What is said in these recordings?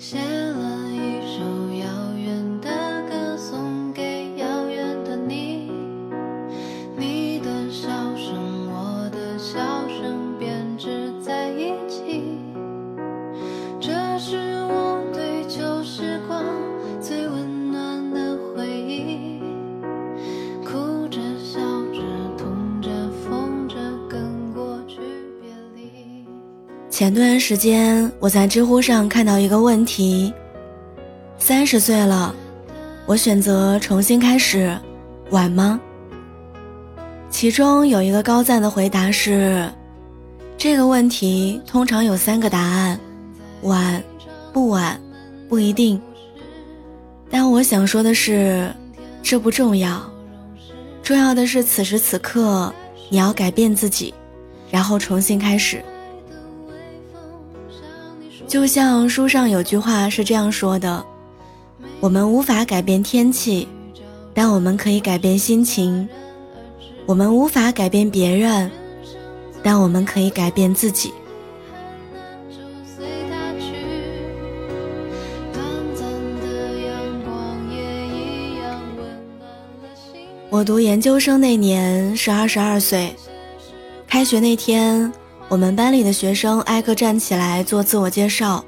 Share 前段时间，我在知乎上看到一个问题：三十岁了，我选择重新开始，晚吗？其中有一个高赞的回答是：这个问题通常有三个答案，晚、不晚、不一定。但我想说的是，这不重要，重要的是此时此刻你要改变自己，然后重新开始。就像书上有句话是这样说的：“我们无法改变天气，但我们可以改变心情；我们无法改变别人，但我们可以改变自己。”，我读研究生那年是二十二岁，开学那天，我们班里的学生挨个站起来做自我介绍，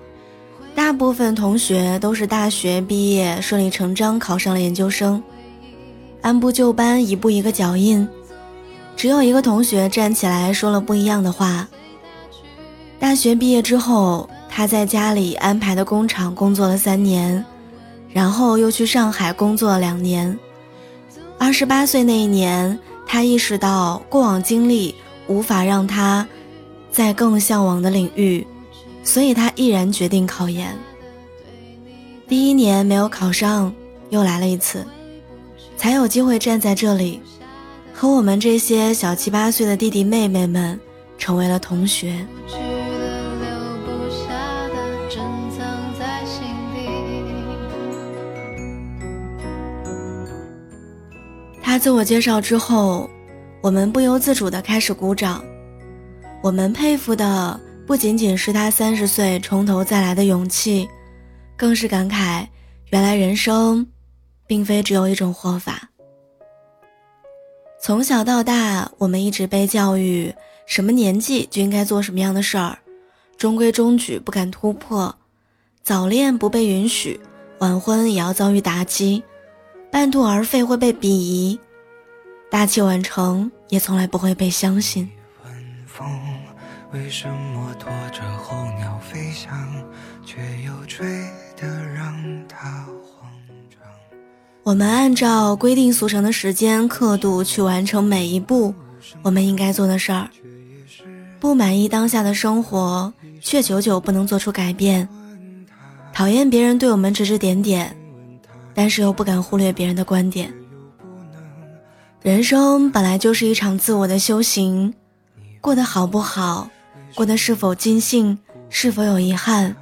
大部分同学都是大学毕业，顺理成章考上了研究生，按部就班，一步一个脚印。只有一个同学站起来说了不一样的话。大学毕业之后，他在家里安排的工厂工作了三年，然后又去上海工作了两年。二十八岁那一年，他意识到过往经历无法让他在更向往的领域，所以他毅然决定考研。第一年没有考上，又来了一次，才有机会站在这里，和我们这些小七八岁的弟弟妹妹们成为了同学。他自我介绍之后，我们不由自主地开始鼓掌。我们佩服的不仅仅是他三十岁从头再来的勇气，更是感慨，原来人生，并非只有一种活法。从小到大，我们一直被教育，什么年纪就应该做什么样的事儿，中规中矩，不敢突破，早恋不被允许，晚婚也要遭遇打击。半途而废会被鄙夷，大器晚成也从来不会被相信。为什么拖着候鸟飞翔，却又吹得让它慌张？我们按照规定俗成的时间刻度去完成每一步我们应该做的事儿，不满意当下的生活，却久久不能做出改变，讨厌别人对我们指指点点，但是又不敢忽略别人的观点。人生本来就是一场自我的修行，过得好不好，过得是否尽兴，是否有遗憾，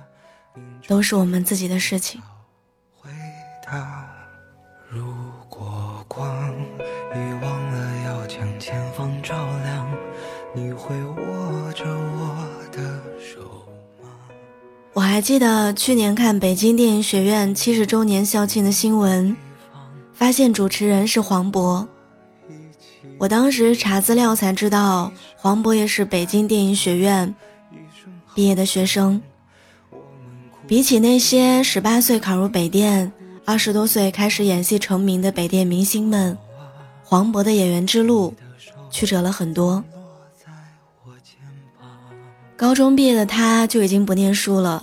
都是我们自己的事情。回答，如果光遗忘了要将前方照亮，你会握着我的手吗？我还记得去年看北京电影学院七十周年校庆的新闻，发现主持人是黄渤。我当时查资料才知道，黄渤也是北京电影学院毕业的学生。比起那些十八岁考入北电、二十多岁开始演戏成名的北电明星们，黄渤的演员之路曲折了很多。高中毕业的他就已经不念书了，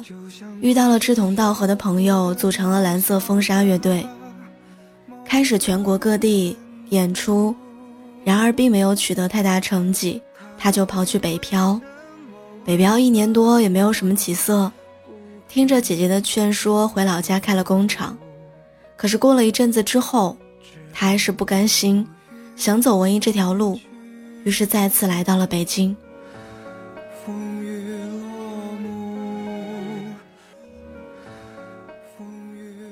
遇到了志同道合的朋友，组成了蓝色风沙乐队，开始全国各地演出。然而并没有取得太大成绩，他就跑去北漂。北漂一年多也没有什么起色，听着姐姐的劝说，回老家开了工厂。可是过了一阵子之后，他还是不甘心，想走文艺这条路，于是再次来到了北京。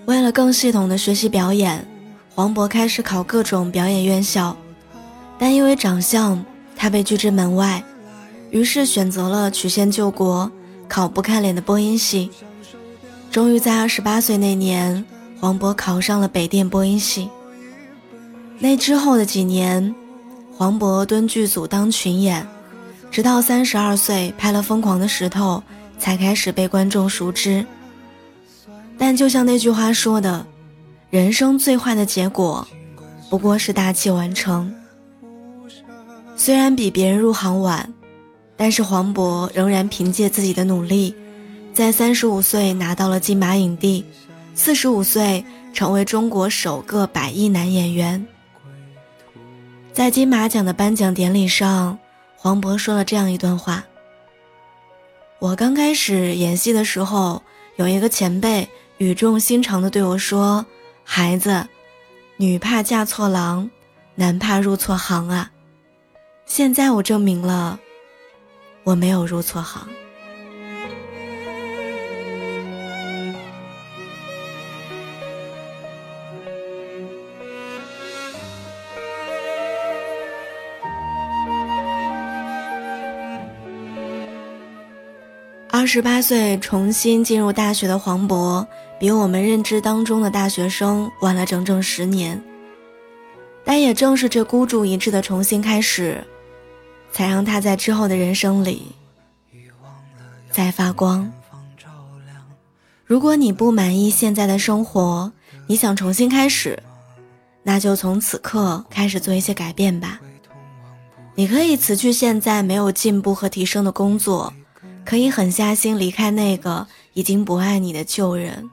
为了更系统的学习表演，黄渤开始考各种表演院校。但因为长相，他被拒之门外，于是选择了曲线救国，考不看脸的播音系。终于在二十八岁那年，黄渤考上了北电播音系。那之后的几年，黄渤蹲剧组当群演，直到三十二岁拍了《疯狂的石头》，才开始被观众熟知。但就像那句话说的，人生最坏的结果，不过是大器晚成。虽然比别人入行晚。但是黄渤仍然凭借自己的努力，在三十五岁拿到了金马影帝，四十五岁成为中国首个百亿男演员。在金马奖的颁奖典礼上，黄渤说了这样一段话：“我刚开始演戏的时候，有一个前辈语重心长地对我说：‘孩子，女怕嫁错郎，男怕入错行啊。’现在我证明了。”我没有入错行。二十八岁重新进入大学的黄渤，比我们认知当中的大学生晚了整整十年。但也正是这孤注一掷的重新开始。才让他在之后的人生里再发光。如果你不满意现在的生活，你想重新开始，那就从此刻开始做一些改变吧。你可以辞去现在没有进步和提升的工作，可以狠下心离开那个已经不爱你的旧人，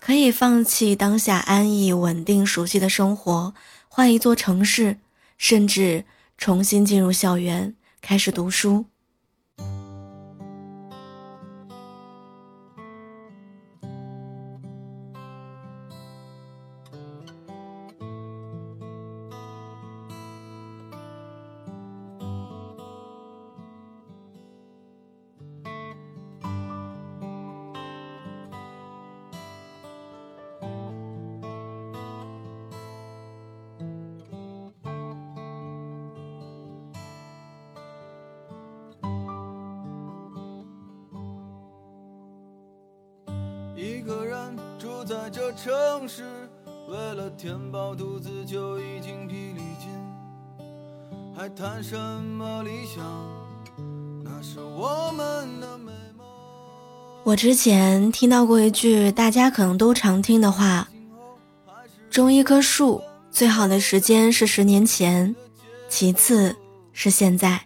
可以放弃当下安逸、稳定、熟悉的生活，换一座城市，甚至。重新进入校园，开始读书。一个人住在这城市，为了填饱肚子就已经疲力尽，还谈什么理想？那是我们的美梦。我之前听到过一句大家可能都常听的话：种一棵树最好的时间是十年前，其次是现在。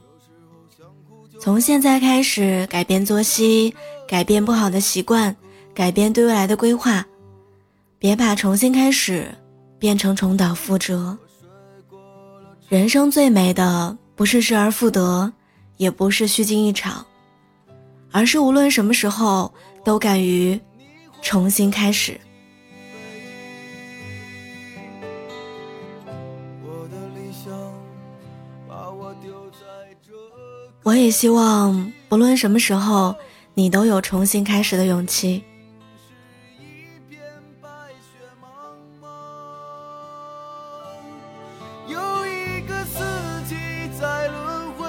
从现在开始改变作息，改变不好的习惯，改变对未来的规划。别把重新开始变成重蹈覆辙。人生最美的不是失而复得，也不是虚惊一场，而是无论什么时候都敢于重新开始。我也希望，不论什么时候，你都有重新开始的勇气。在轮回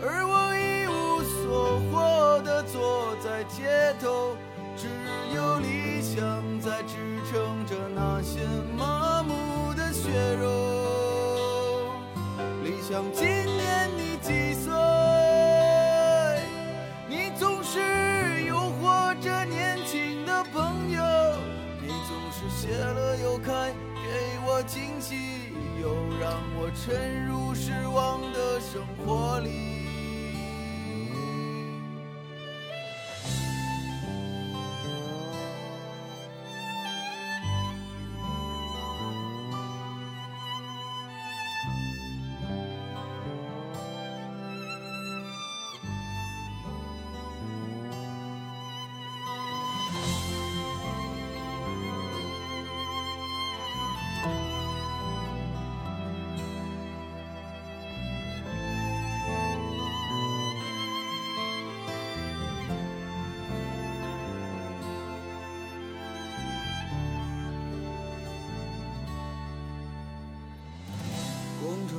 而我一无所获的坐在街头只有理想在支撑着那些麻木的血肉。理想今年你几岁？你总是诱惑着年轻的朋友你总是谢了又开惊喜，又让我沉入失望的生活里。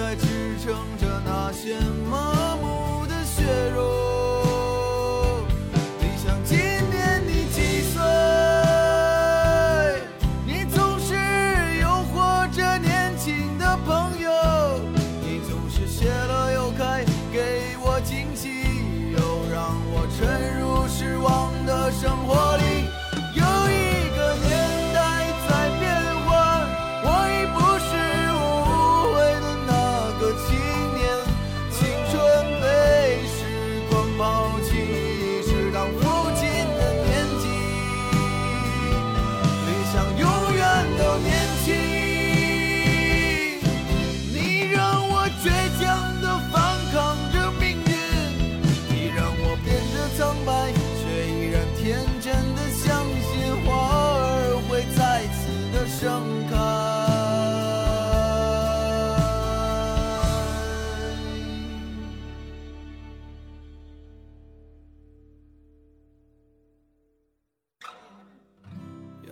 在支撑着那些梦。